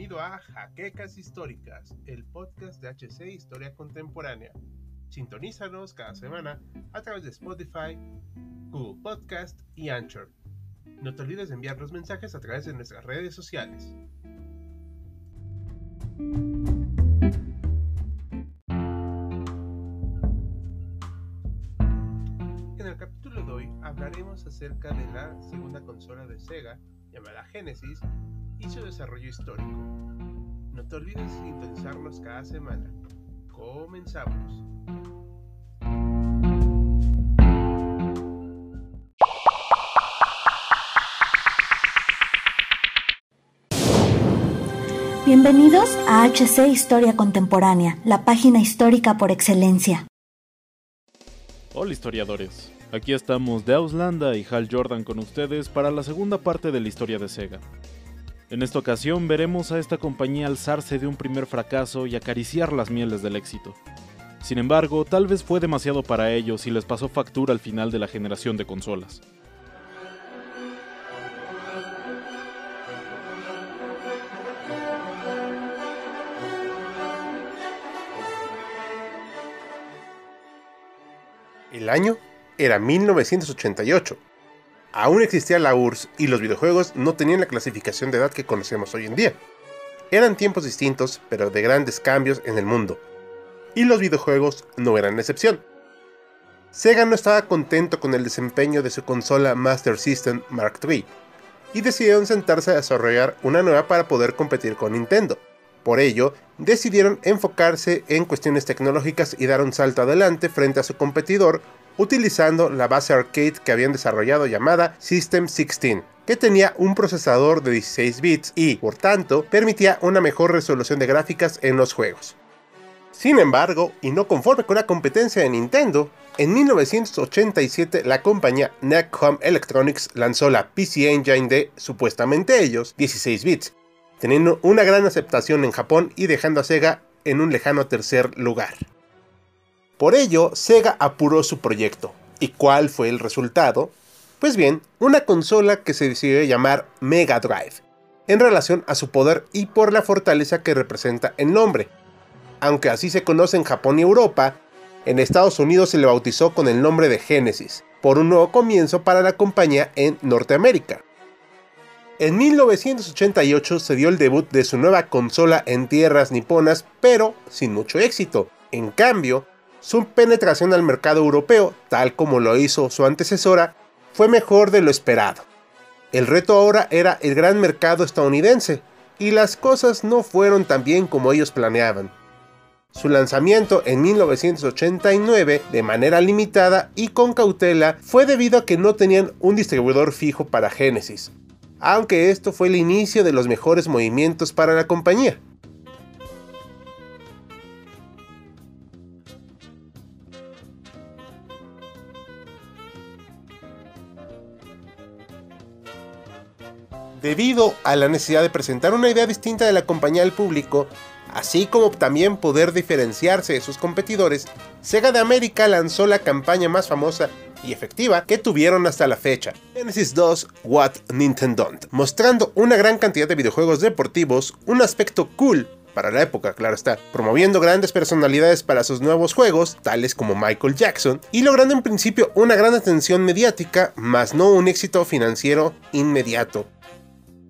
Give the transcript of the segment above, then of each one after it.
Bienvenido a Jaquecas Históricas, el podcast de HC Historia Contemporánea. Sintonízanos cada semana a través de Spotify, Google Podcast y Anchor. No te olvides de enviar los mensajes a través de nuestras redes sociales. En el capítulo de hoy hablaremos acerca de la segunda consola de Sega llamada Genesis y su desarrollo histórico. No te olvides de sintonizarnos cada semana. Comenzamos. Bienvenidos a HC Historia Contemporánea, la página histórica por excelencia. Hola historiadores, aquí estamos de Auslanda y Hal Jordan con ustedes para la segunda parte de la historia de Sega. En esta ocasión veremos a esta compañía alzarse de un primer fracaso y acariciar las mieles del éxito. Sin embargo, tal vez fue demasiado para ellos y les pasó factura al final de la generación de consolas. El año era 1988. Aún existía la URSS y los videojuegos no tenían la clasificación de edad que conocemos hoy en día. Eran tiempos distintos, pero de grandes cambios en el mundo. Y los videojuegos no eran la excepción. Sega no estaba contento con el desempeño de su consola Master System Mark III, y decidieron sentarse a desarrollar una nueva para poder competir con Nintendo. Por ello, decidieron enfocarse en cuestiones tecnológicas y dar un salto adelante frente a su competidor utilizando la base arcade que habían desarrollado llamada System 16, que tenía un procesador de 16 bits y, por tanto, permitía una mejor resolución de gráficas en los juegos. Sin embargo, y no conforme con la competencia de Nintendo, en 1987 la compañía Necom Electronics lanzó la PC Engine de, supuestamente ellos, 16 bits, teniendo una gran aceptación en Japón y dejando a Sega en un lejano tercer lugar. Por ello, Sega apuró su proyecto. ¿Y cuál fue el resultado? Pues bien, una consola que se decidió llamar Mega Drive, en relación a su poder y por la fortaleza que representa el nombre. Aunque así se conoce en Japón y Europa, en Estados Unidos se le bautizó con el nombre de Genesis, por un nuevo comienzo para la compañía en Norteamérica. En 1988 se dio el debut de su nueva consola en tierras niponas, pero sin mucho éxito. En cambio, su penetración al mercado europeo, tal como lo hizo su antecesora, fue mejor de lo esperado. El reto ahora era el gran mercado estadounidense, y las cosas no fueron tan bien como ellos planeaban. Su lanzamiento en 1989 de manera limitada y con cautela fue debido a que no tenían un distribuidor fijo para Genesis, aunque esto fue el inicio de los mejores movimientos para la compañía. Debido a la necesidad de presentar una idea distinta de la compañía al público, así como también poder diferenciarse de sus competidores, Sega de América lanzó la campaña más famosa y efectiva que tuvieron hasta la fecha, Genesis 2 What Nintendo, mostrando una gran cantidad de videojuegos deportivos, un aspecto cool para la época, claro está, promoviendo grandes personalidades para sus nuevos juegos, tales como Michael Jackson, y logrando en principio una gran atención mediática, mas no un éxito financiero inmediato.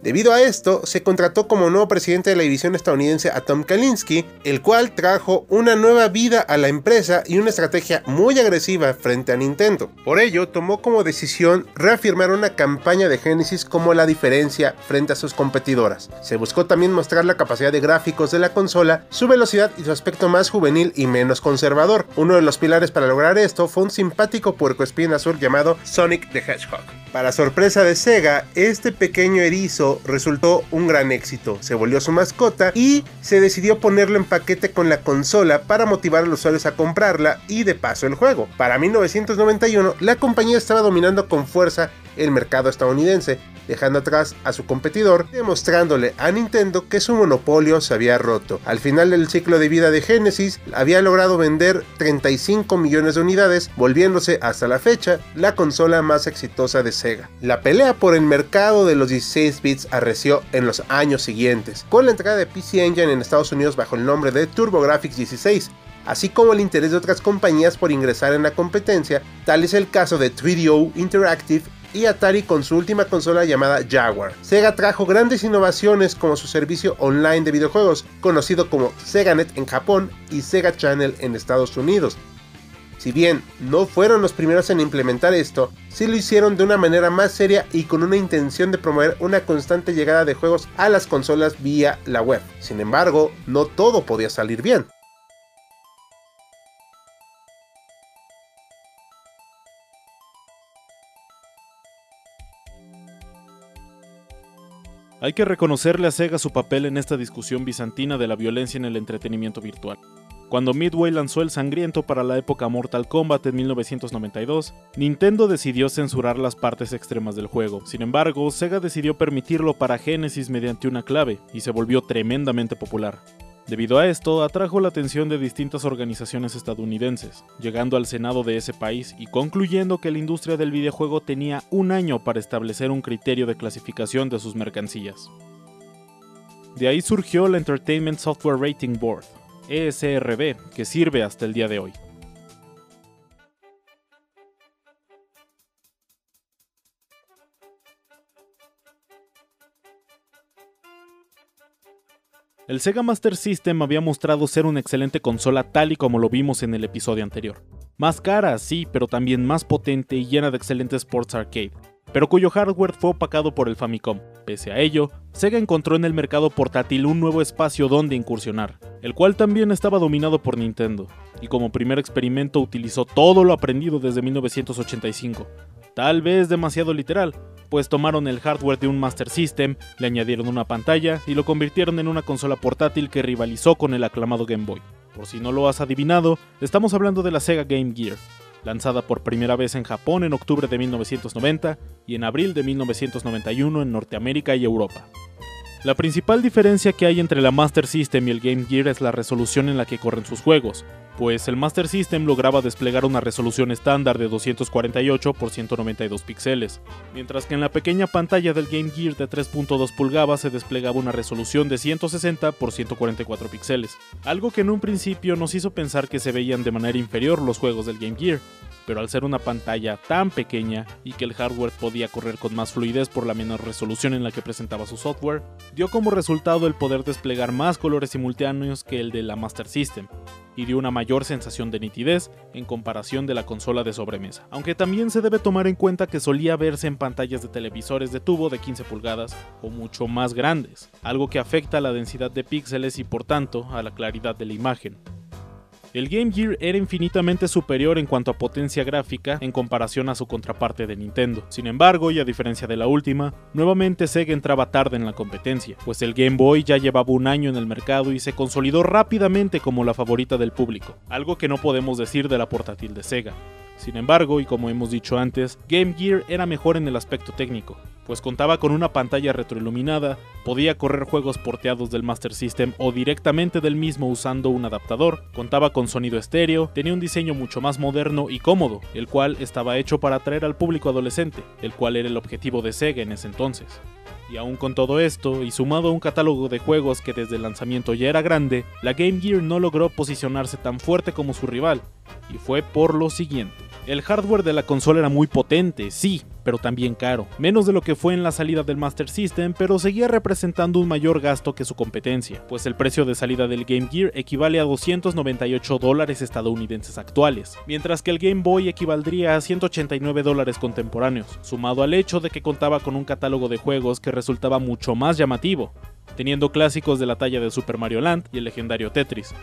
Debido a esto, se contrató como nuevo presidente de la división estadounidense a Tom Kalinske, el cual trajo una nueva vida a la empresa y una estrategia muy agresiva frente a Nintendo. Por ello, tomó como decisión reafirmar una campaña de Genesis como la diferencia frente a sus competidoras. Se buscó también mostrar la capacidad de gráficos de la consola, su velocidad y su aspecto más juvenil y menos conservador. Uno de los pilares para lograr esto fue un simpático puercoespín azul llamado Sonic the Hedgehog. Para sorpresa de Sega, este pequeño erizo resultó un gran éxito, se volvió su mascota y se decidió ponerlo en paquete con la consola para motivar a los usuarios a comprarla y de paso el juego. Para 1991, la compañía estaba dominando con fuerza el mercado estadounidense, dejando atrás a su competidor, demostrándole a Nintendo que su monopolio se había roto. Al final del ciclo de vida de Genesis, había logrado vender 35 millones de unidades, volviéndose hasta la fecha la consola más exitosa de Sega. La pelea por el mercado de los 16 bits arreció en los años siguientes, con la entrada de PC Engine en Estados Unidos bajo el nombre de TurboGrafx 16, así como el interés de otras compañías por ingresar en la competencia, tal es el caso de 3DO Interactive y Atari con su última consola llamada Jaguar. Sega trajo grandes innovaciones como su servicio online de videojuegos, conocido como SegaNet en Japón y Sega Channel en Estados Unidos. Si bien no fueron los primeros en implementar esto, sí lo hicieron de una manera más seria y con una intención de promover una constante llegada de juegos a las consolas vía la web. Sin embargo, no todo podía salir bien. Hay que reconocerle a Sega su papel en esta discusión bizantina de la violencia en el entretenimiento virtual. Cuando Midway lanzó el sangriento para la época Mortal Kombat en 1992, Nintendo decidió censurar las partes extremas del juego. Sin embargo, Sega decidió permitirlo para Genesis mediante una clave, y se volvió tremendamente popular. Debido a esto, atrajo la atención de distintas organizaciones estadounidenses, llegando al Senado de ese país y concluyendo que la industria del videojuego tenía un año para establecer un criterio de clasificación de sus mercancías. De ahí surgió la Entertainment Software Rating Board, ESRB, que sirve hasta el día de hoy. El Sega Master System había mostrado ser una excelente consola tal y como lo vimos en el episodio anterior. Más cara, sí, pero también más potente y llena de excelentes sports arcade, pero cuyo hardware fue opacado por el Famicom. Pese a ello, Sega encontró en el mercado portátil un nuevo espacio donde incursionar, el cual también estaba dominado por Nintendo, y como primer experimento utilizó todo lo aprendido desde 1985. Tal vez demasiado literal, pues tomaron el hardware de un Master System, le añadieron una pantalla y lo convirtieron en una consola portátil que rivalizó con el aclamado Game Boy. Por si no lo has adivinado, estamos hablando de la Sega Game Gear, lanzada por primera vez en Japón en octubre de 1990 y en abril de 1991 en Norteamérica y Europa. La principal diferencia que hay entre la Master System y el Game Gear es la resolución en la que corren sus juegos, pues el Master System lograba desplegar una resolución estándar de 248 x 192 píxeles, mientras que en la pequeña pantalla del Game Gear de 3.2 pulgadas se desplegaba una resolución de 160 x 144 píxeles, algo que en un principio nos hizo pensar que se veían de manera inferior los juegos del Game Gear, pero al ser una pantalla tan pequeña y que el hardware podía correr con más fluidez por la menor resolución en la que presentaba su software, dio como resultado el poder desplegar más colores simultáneos que el de la Master System, y dio una mayor sensación de nitidez en comparación de la consola de sobremesa. Aunque también se debe tomar en cuenta que solía verse en pantallas de televisores de tubo de 15 pulgadas o mucho más grandes, algo que afecta a la densidad de píxeles y por tanto a la claridad de la imagen. El Game Gear era infinitamente superior en cuanto a potencia gráfica en comparación a su contraparte de Nintendo. Sin embargo, y a diferencia de la última, nuevamente Sega entraba tarde en la competencia, pues el Game Boy ya llevaba un año en el mercado y se consolidó rápidamente como la favorita del público, algo que no podemos decir de la portátil de Sega. Sin embargo, y como hemos dicho antes, Game Gear era mejor en el aspecto técnico, pues contaba con una pantalla retroiluminada, podía correr juegos porteados del Master System o directamente del mismo usando un adaptador, contaba con sonido estéreo, tenía un diseño mucho más moderno y cómodo, el cual estaba hecho para atraer al público adolescente, el cual era el objetivo de Sega en ese entonces. Y aún con todo esto, y sumado a un catálogo de juegos que desde el lanzamiento ya era grande, la Game Gear no logró posicionarse tan fuerte como su rival, y fue por lo siguiente. El hardware de la consola era muy potente, sí, pero también caro, menos de lo que fue en la salida del Master System, pero seguía representando un mayor gasto que su competencia, pues el precio de salida del Game Gear equivale a 298 dólares estadounidenses actuales, mientras que el Game Boy equivaldría a 189 dólares contemporáneos, sumado al hecho de que contaba con un catálogo de juegos que resultaba mucho más llamativo, teniendo clásicos de la talla de Super Mario Land y el legendario Tetris,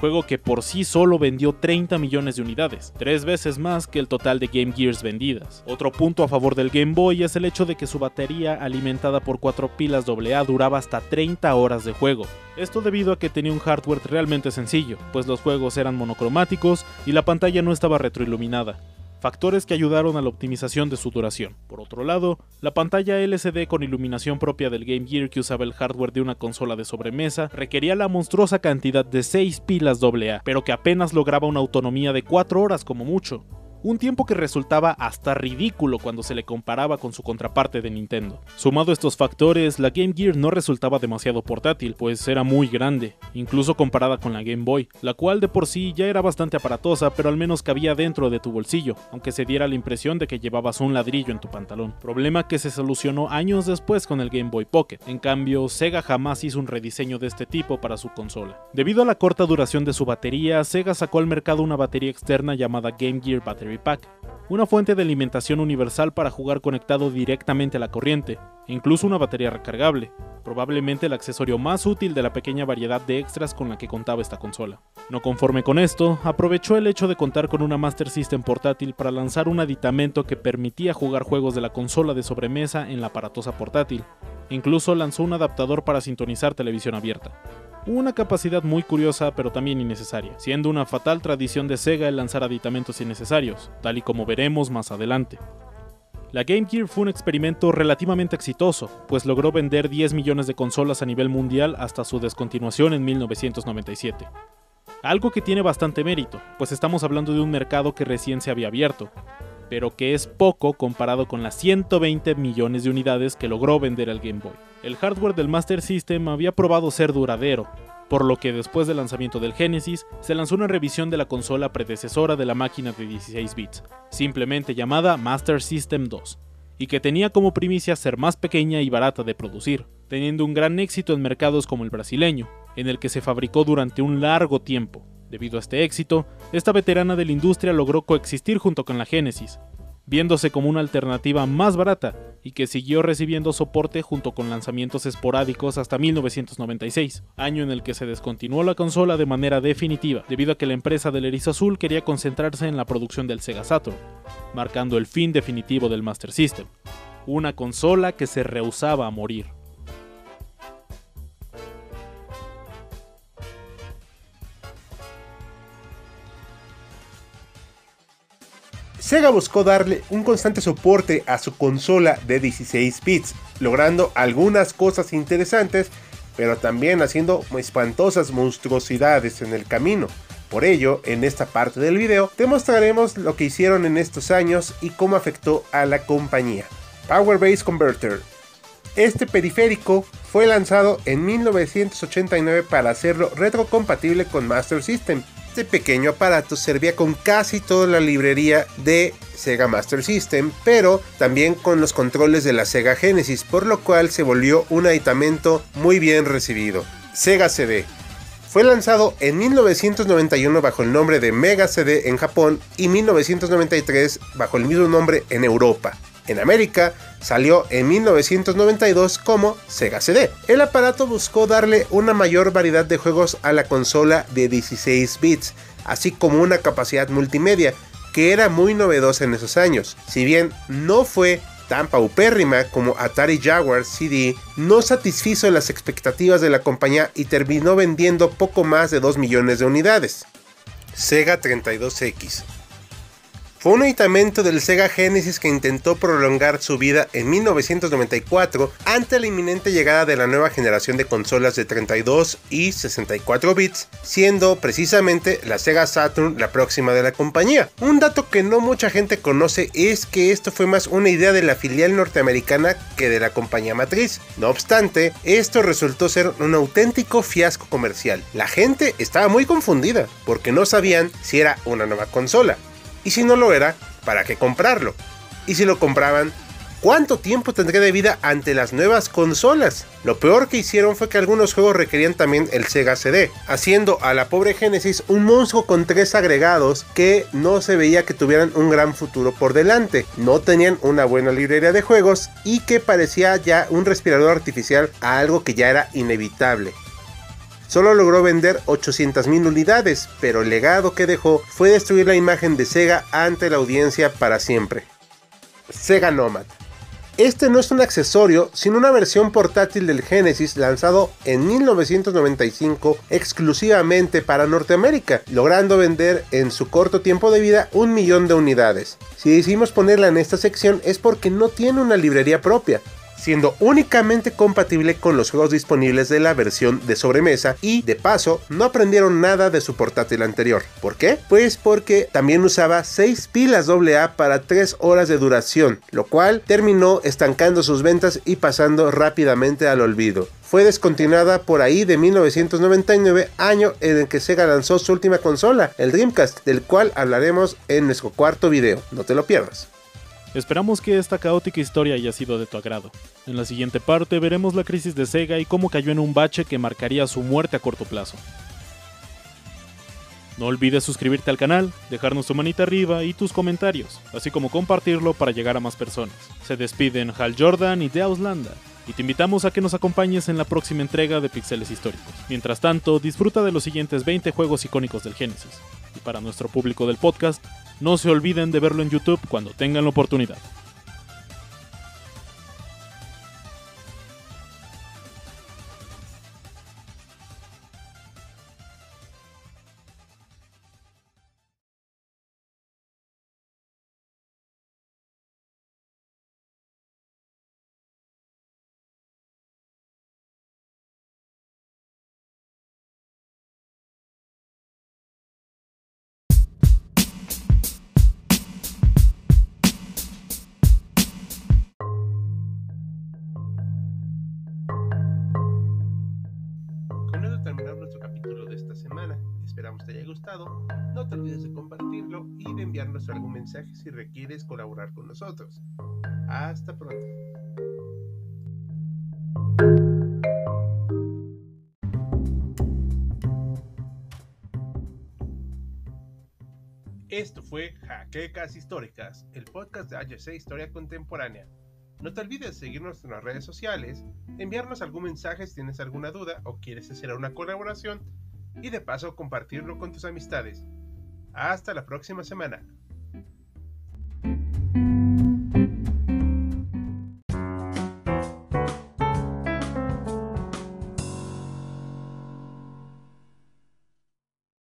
juego que por sí solo vendió 30 millones de unidades, tres veces más que el total de Game Gears vendidas. Otro punto a favor del Game Boy es el hecho de que su batería alimentada por cuatro pilas AA duraba hasta 30 horas de juego. Esto debido a que tenía un hardware realmente sencillo, pues los juegos eran monocromáticos y la pantalla no estaba retroiluminada. Factores que ayudaron a la optimización de su duración. Por otro lado, la pantalla LCD con iluminación propia del Game Gear que usaba el hardware de una consola de sobremesa requería la monstruosa cantidad de 6 pilas AA, pero que apenas lograba una autonomía de 4 horas como mucho un tiempo que resultaba hasta ridículo cuando se le comparaba con su contraparte de Nintendo. Sumado a estos factores, la Game Gear no resultaba demasiado portátil, pues era muy grande, incluso comparada con la Game Boy, la cual de por sí ya era bastante aparatosa, pero al menos cabía dentro de tu bolsillo, aunque se diera la impresión de que llevabas un ladrillo en tu pantalón. Problema que se solucionó años después con el Game Boy Pocket. En cambio, Sega jamás hizo un rediseño de este tipo para su consola. Debido a la corta duración de su batería, Sega sacó al mercado una batería externa llamada Game Gear Battery Pack, una fuente de alimentación universal para jugar conectado directamente a la corriente, e incluso una batería recargable, probablemente el accesorio más útil de la pequeña variedad de extras con la que contaba esta consola. No conforme con esto, aprovechó el hecho de contar con una Master System portátil para lanzar un aditamento que permitía jugar juegos de la consola de sobremesa en la aparatosa portátil, incluso lanzó un adaptador para sintonizar televisión abierta una capacidad muy curiosa pero también innecesaria, siendo una fatal tradición de Sega el lanzar aditamentos innecesarios, tal y como veremos más adelante. La Game Gear fue un experimento relativamente exitoso, pues logró vender 10 millones de consolas a nivel mundial hasta su descontinuación en 1997. Algo que tiene bastante mérito, pues estamos hablando de un mercado que recién se había abierto, pero que es poco comparado con las 120 millones de unidades que logró vender el Game Boy el hardware del Master System había probado ser duradero, por lo que después del lanzamiento del Genesis se lanzó una revisión de la consola predecesora de la máquina de 16 bits, simplemente llamada Master System 2, y que tenía como primicia ser más pequeña y barata de producir, teniendo un gran éxito en mercados como el brasileño, en el que se fabricó durante un largo tiempo. Debido a este éxito, esta veterana de la industria logró coexistir junto con la Genesis, viéndose como una alternativa más barata y que siguió recibiendo soporte junto con lanzamientos esporádicos hasta 1996, año en el que se descontinuó la consola de manera definitiva, debido a que la empresa del Erizo Azul quería concentrarse en la producción del Sega Saturn, marcando el fin definitivo del Master System, una consola que se rehusaba a morir. Sega buscó darle un constante soporte a su consola de 16 bits, logrando algunas cosas interesantes, pero también haciendo espantosas monstruosidades en el camino. Por ello, en esta parte del video, te mostraremos lo que hicieron en estos años y cómo afectó a la compañía. Power Base Converter. Este periférico fue lanzado en 1989 para hacerlo retrocompatible con Master System, este pequeño aparato servía con casi toda la librería de Sega Master System, pero también con los controles de la Sega Genesis, por lo cual se volvió un aditamento muy bien recibido. Sega CD. Fue lanzado en 1991 bajo el nombre de Mega CD en Japón y 1993 bajo el mismo nombre en Europa. En América salió en 1992 como Sega CD. El aparato buscó darle una mayor variedad de juegos a la consola de 16 bits, así como una capacidad multimedia, que era muy novedosa en esos años. Si bien no fue tan paupérrima como Atari Jaguar CD, no satisfizo las expectativas de la compañía y terminó vendiendo poco más de 2 millones de unidades. Sega 32X fue un aditamento del Sega Genesis que intentó prolongar su vida en 1994 ante la inminente llegada de la nueva generación de consolas de 32 y 64 bits, siendo precisamente la Sega Saturn la próxima de la compañía. Un dato que no mucha gente conoce es que esto fue más una idea de la filial norteamericana que de la compañía matriz. No obstante, esto resultó ser un auténtico fiasco comercial. La gente estaba muy confundida porque no sabían si era una nueva consola y si no lo era, ¿para qué comprarlo? Y si lo compraban, ¿cuánto tiempo tendría de vida ante las nuevas consolas? Lo peor que hicieron fue que algunos juegos requerían también el Sega CD, haciendo a la pobre Genesis un monstruo con tres agregados que no se veía que tuvieran un gran futuro por delante. No tenían una buena librería de juegos y que parecía ya un respirador artificial a algo que ya era inevitable. Solo logró vender 800.000 unidades, pero el legado que dejó fue destruir la imagen de Sega ante la audiencia para siempre. Sega Nomad. Este no es un accesorio, sino una versión portátil del Genesis lanzado en 1995 exclusivamente para Norteamérica, logrando vender en su corto tiempo de vida un millón de unidades. Si decidimos ponerla en esta sección es porque no tiene una librería propia, siendo únicamente compatible con los juegos disponibles de la versión de sobremesa y de paso no aprendieron nada de su portátil anterior. ¿Por qué? Pues porque también usaba 6 pilas AA para 3 horas de duración, lo cual terminó estancando sus ventas y pasando rápidamente al olvido. Fue descontinuada por ahí de 1999, año en el que Sega lanzó su última consola, el Dreamcast, del cual hablaremos en nuestro cuarto video. No te lo pierdas. Esperamos que esta caótica historia haya sido de tu agrado. En la siguiente parte veremos la crisis de Sega y cómo cayó en un bache que marcaría su muerte a corto plazo. No olvides suscribirte al canal, dejarnos tu manita arriba y tus comentarios, así como compartirlo para llegar a más personas. Se despiden Hal Jordan y Deauslanda, y te invitamos a que nos acompañes en la próxima entrega de Pixeles Históricos. Mientras tanto, disfruta de los siguientes 20 juegos icónicos del Genesis. Y para nuestro público del podcast, no se olviden de verlo en YouTube cuando tengan la oportunidad. Haya gustado. No te olvides de compartirlo y de enviarnos algún mensaje si requieres colaborar con nosotros. Hasta pronto. Esto fue Jaquecas Históricas, el podcast de HC Historia Contemporánea. No te olvides de seguirnos en las redes sociales, enviarnos algún mensaje si tienes alguna duda o quieres hacer una colaboración y de paso compartirlo con tus amistades. Hasta la próxima semana.